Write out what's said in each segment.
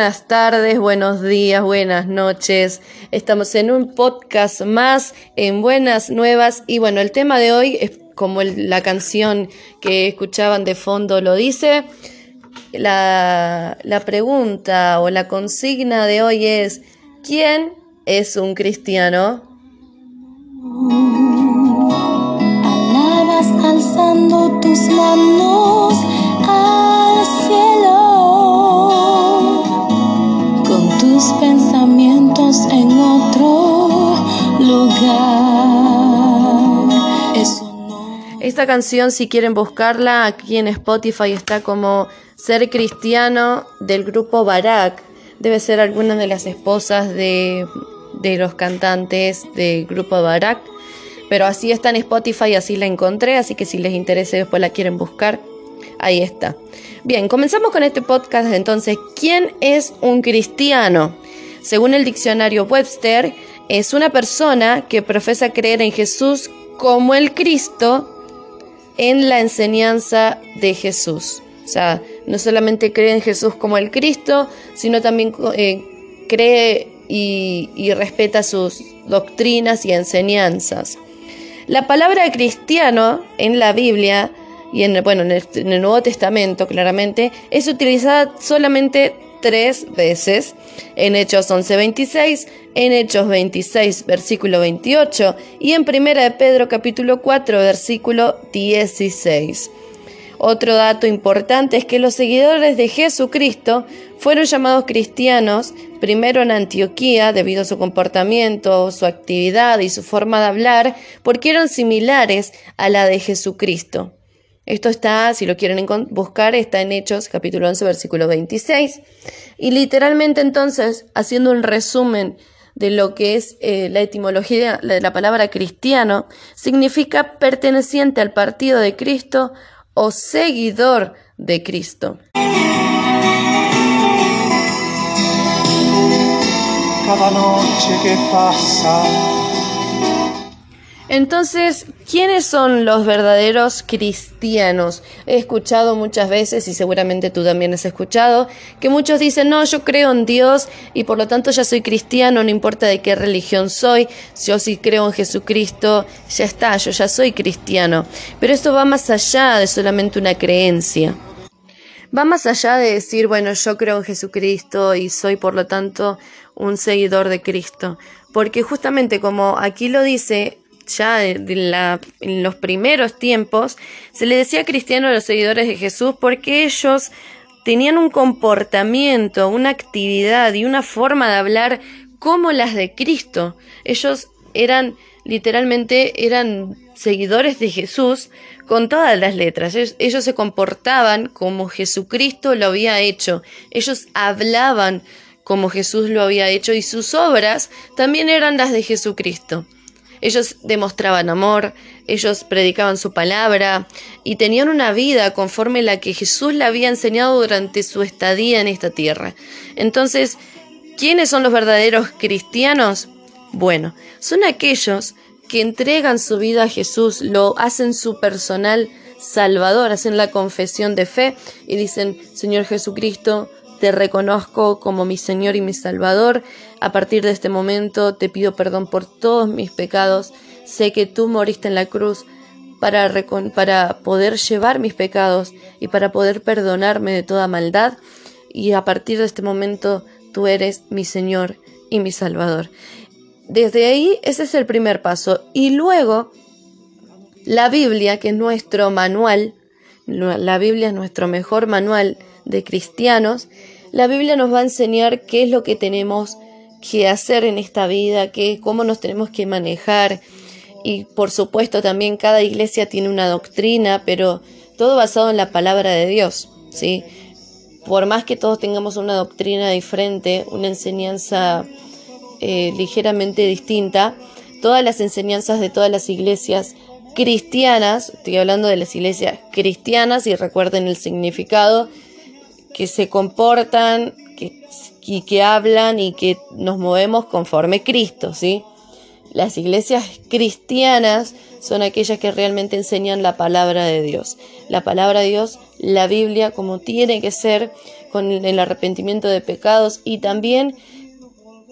buenas tardes, buenos días, buenas noches. Estamos en un podcast más en Buenas Nuevas y bueno, el tema de hoy es como la canción que escuchaban de fondo lo dice. La, la pregunta o la consigna de hoy es, ¿quién es un cristiano? Alabas alzando tus manos Esta canción, si quieren buscarla, aquí en Spotify está como Ser Cristiano del grupo Barak. Debe ser alguna de las esposas de, de los cantantes del grupo Barak. Pero así está en Spotify, así la encontré, así que si les interesa después la quieren buscar, ahí está. Bien, comenzamos con este podcast entonces. ¿Quién es un cristiano? Según el diccionario Webster, es una persona que profesa creer en Jesús como el Cristo en la enseñanza de Jesús. O sea, no solamente cree en Jesús como el Cristo, sino también eh, cree y, respeta sus doctrinas y enseñanzas. La palabra cristiano en la Biblia y en, bueno, en el Nuevo Testamento claramente es utilizada solamente tres veces, en Hechos 11:26, en Hechos 26, versículo 28 y en Primera de Pedro capítulo 4, versículo 16. Otro dato importante es que los seguidores de Jesucristo fueron llamados cristianos primero en Antioquía debido a su comportamiento, su actividad y su forma de hablar, porque eran similares a la de Jesucristo. Esto está, si lo quieren buscar, está en Hechos capítulo 11, versículo 26. Y literalmente entonces, haciendo un resumen de lo que es eh, la etimología de la palabra cristiano, significa perteneciente al partido de Cristo o seguidor de Cristo. Cada noche que pasa entonces, ¿quiénes son los verdaderos cristianos? He escuchado muchas veces, y seguramente tú también has escuchado, que muchos dicen, no, yo creo en Dios y por lo tanto ya soy cristiano, no importa de qué religión soy, yo sí creo en Jesucristo, ya está, yo ya soy cristiano. Pero esto va más allá de solamente una creencia. Va más allá de decir, bueno, yo creo en Jesucristo y soy por lo tanto un seguidor de Cristo. Porque justamente como aquí lo dice, ya en los primeros tiempos, se le decía cristiano a los seguidores de Jesús porque ellos tenían un comportamiento, una actividad y una forma de hablar como las de Cristo. Ellos eran literalmente eran seguidores de Jesús con todas las letras. ellos, se comportaban como Jesucristo lo había hecho. Ellos hablaban como Jesús lo había hecho y sus obras también eran las de Jesucristo. Ellos demostraban amor, ellos predicaban su palabra y tenían una vida conforme la que Jesús le había enseñado durante su estadía en esta tierra. Entonces, ¿quiénes son los verdaderos cristianos? Bueno, son aquellos que entregan su vida a Jesús, lo hacen su personal Salvador, hacen la confesión de fe y dicen, Señor Jesucristo, te reconozco como mi Señor y mi Salvador. A partir de este momento te pido perdón por todos mis pecados. Sé que tú moriste en la cruz para, poder llevar mis pecados y para poder perdonarme de toda maldad. Y a partir de este momento tú eres mi Señor y mi Salvador. Desde ahí ese es el primer paso. Y luego la Biblia, que es nuestro manual, la Biblia es nuestro mejor manual de cristianos, la Biblia nos va a enseñar qué es lo que tenemos que hacer en esta vida, qué, cómo nos tenemos que manejar. Y por supuesto también cada iglesia tiene una doctrina, pero todo basado en la palabra de Dios, ¿sí? Por más que todos tengamos una doctrina diferente, una enseñanza eh, ligeramente distinta, todas las enseñanzas de todas las iglesias cristianas, estoy hablando de las iglesias cristianas y recuerden el significado, que se comportan que, y que hablan y que nos movemos conforme Cristo, ¿sí? Las iglesias cristianas son aquellas que realmente enseñan la palabra de Dios. La palabra de Dios, la Biblia, como tiene que ser, con el arrepentimiento de pecados y también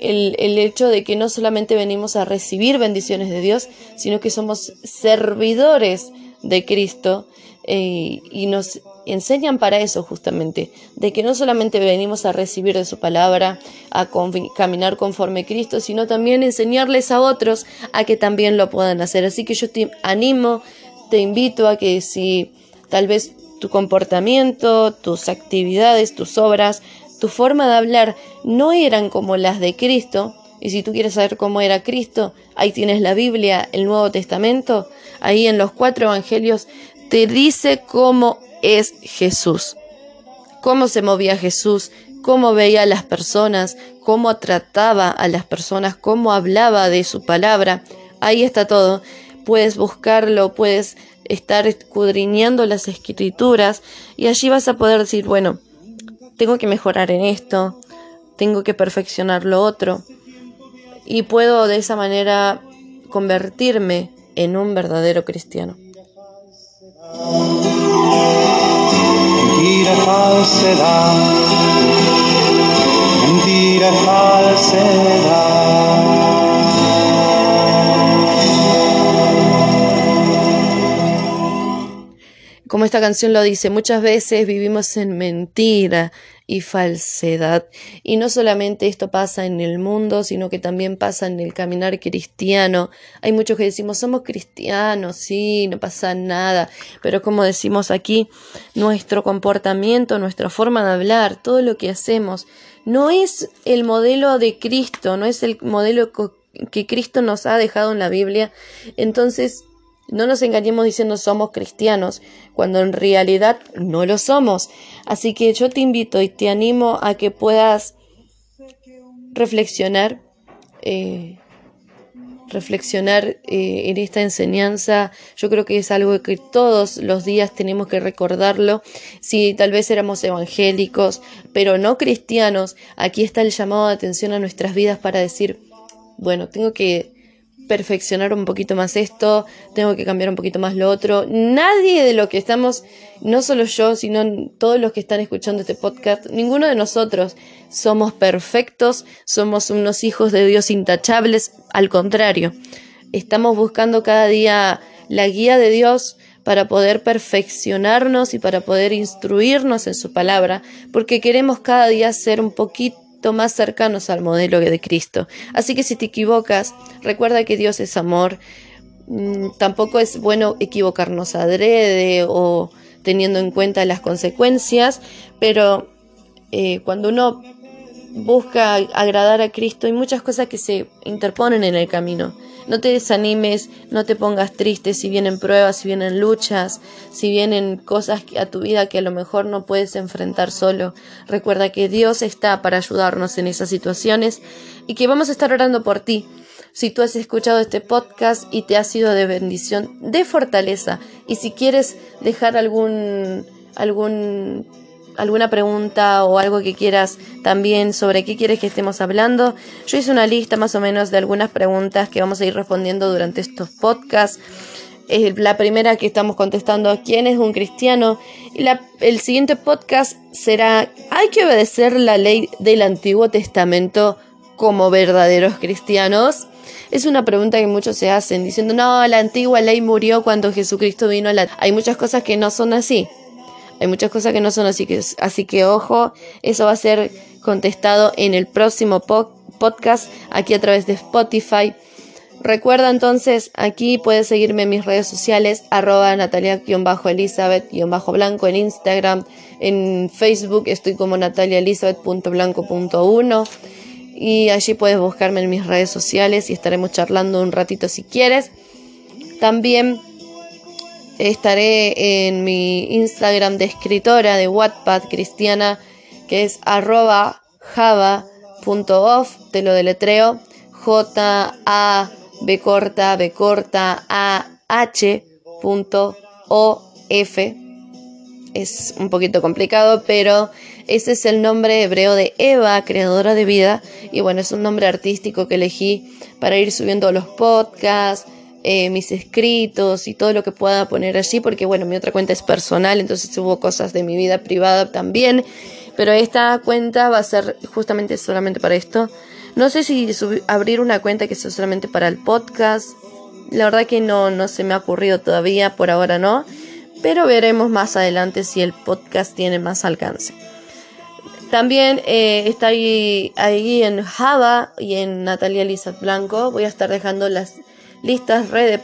el, el, hecho de que no solamente venimos a recibir bendiciones de Dios, sino que somos servidores de Cristo eh, y nos enseñan para eso justamente, de que no solamente venimos a recibir de su palabra, a caminar conforme Cristo, sino también enseñarles a otros a que también lo puedan hacer. Así que yo te animo, te invito a que si tal vez tu comportamiento, tus actividades, tus obras, tu forma de hablar no eran como las de Cristo, y si tú quieres saber cómo era Cristo, ahí tienes la Biblia, el Nuevo Testamento, ahí en los cuatro evangelios te dice cómo es Jesús. Cómo se movía Jesús, cómo veía a las personas, cómo trataba a las personas, cómo hablaba de su palabra. Ahí está todo. Puedes buscarlo, puedes estar escudriñando las escrituras y allí vas a poder decir, bueno, tengo que mejorar en esto, tengo que perfeccionar lo otro y puedo de esa manera convertirme en un verdadero cristiano. Mentira, falsedad. Como esta canción lo dice, muchas veces vivimos en mentira y falsedad. Y no solamente esto pasa en el mundo, sino que también pasa en el caminar cristiano. Hay muchos que decimos, somos cristianos, sí, no pasa nada. Pero como decimos aquí, nuestro comportamiento, nuestra forma de hablar, todo lo que hacemos, no es el modelo de Cristo, no es el modelo que Cristo nos ha dejado en la Biblia. Entonces, no nos engañemos diciendo somos cristianos, cuando en realidad no lo somos. Así que yo te invito y te animo a que puedas reflexionar, eh, reflexionar eh, en esta enseñanza. Yo creo que es algo que todos los días tenemos que recordarlo. Si tal vez éramos evangélicos, pero no cristianos, aquí está el llamado de atención a nuestras vidas para decir, bueno, tengo que perfeccionar un poquito más esto, tengo que cambiar un poquito más lo otro. Nadie de lo que estamos, no solo yo, sino todos los que están escuchando este podcast, ninguno de nosotros somos perfectos, somos unos hijos de Dios intachables, al contrario, estamos buscando cada día la guía de Dios para poder perfeccionarnos y para poder instruirnos en su palabra, porque queremos cada día ser un poquito más cercanos al modelo de Cristo. Así que si te equivocas, recuerda que Dios es amor. Mm, tampoco es bueno equivocarnos adrede o teniendo en cuenta las consecuencias, pero eh, cuando uno busca agradar a Cristo hay muchas cosas que se interponen en el camino. No te desanimes, no te pongas triste si vienen pruebas, si vienen luchas, si vienen cosas a tu vida que a lo mejor no puedes enfrentar solo. Recuerda que Dios está para ayudarnos en esas situaciones y que vamos a estar orando por ti. Si tú has escuchado este podcast y te ha sido de bendición, de fortaleza, y si quieres dejar algún algún alguna pregunta o algo que quieras también sobre qué quieres que estemos hablando, yo hice una lista más o menos de algunas preguntas que vamos a ir respondiendo durante estos podcasts. la primera que estamos contestando, ¿quién es un cristiano? Y el siguiente podcast será, ¿hay que obedecer la ley del Antiguo Testamento como verdaderos cristianos? Es una pregunta que muchos se hacen diciendo, no, la antigua ley murió cuando Jesucristo vino a la... Hay muchas cosas que no son así. Hay muchas cosas que no son así que, así que ojo, eso va a ser contestado en el próximo podcast aquí a través de Spotify. Recuerda entonces, aquí puedes seguirme en mis redes sociales, arroba natalia-elizabeth-blanco en Instagram, en Facebook estoy como nataliaelizabeth.blanco.1 y allí puedes buscarme en mis redes sociales y estaremos charlando un ratito si quieres. También estaré en mi Instagram de escritora de Wattpad cristiana, que es arroba te lo deletreo, J A B corta B corta A H punto O F. Es un poquito complicado, pero ese es el nombre hebreo de Eva, creadora de vida. Y bueno, es un nombre artístico que elegí para ir subiendo los podcasts, eh, mis escritos y todo lo que pueda poner allí, porque bueno, mi otra cuenta es personal, entonces hubo cosas de mi vida privada también. Pero esta cuenta va a ser justamente solamente para esto. No sé si abrir una cuenta que sea solamente para el podcast. La verdad que no, no se me ha ocurrido todavía, por ahora no. Pero veremos más adelante si el podcast tiene más alcance. También eh, está ahí, ahí en Java y en Natalia Lizat Blanco. Voy a estar dejando las listas de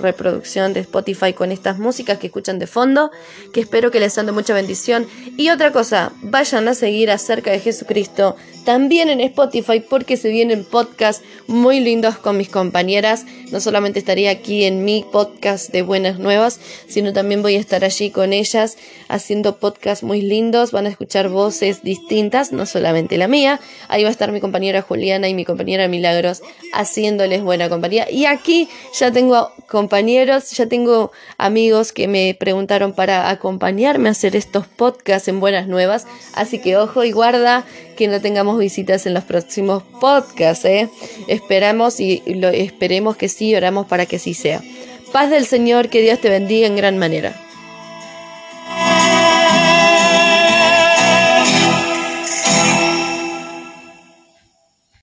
reproducción de Spotify con estas músicas que escuchan de fondo, que espero que les sean mucha bendición. Y otra cosa, vayan a seguir acerca de Jesucristo también en Spotify porque se vienen podcasts muy lindos con mis compañeras. No solamente estaría aquí en mi podcast de Buenas Nuevas, sino también voy a estar allí con ellas haciendo podcasts muy lindos. Van a escuchar voces distintas, no solamente la mía. Ahí va a estar mi compañera Juliana y mi compañera Milagros haciéndoles buena compañía. Y aquí ya tengo compañeros, ya tengo amigos que me preguntaron para acompañarme a hacer estos podcasts en Buenas Nuevas. Así que ojo y guarda que no tengamos visitas en los próximos podcasts. ¿eh? Esperamos y lo, esperemos que sí, oramos para que sí sea. Paz del Señor, que Dios te bendiga en gran manera.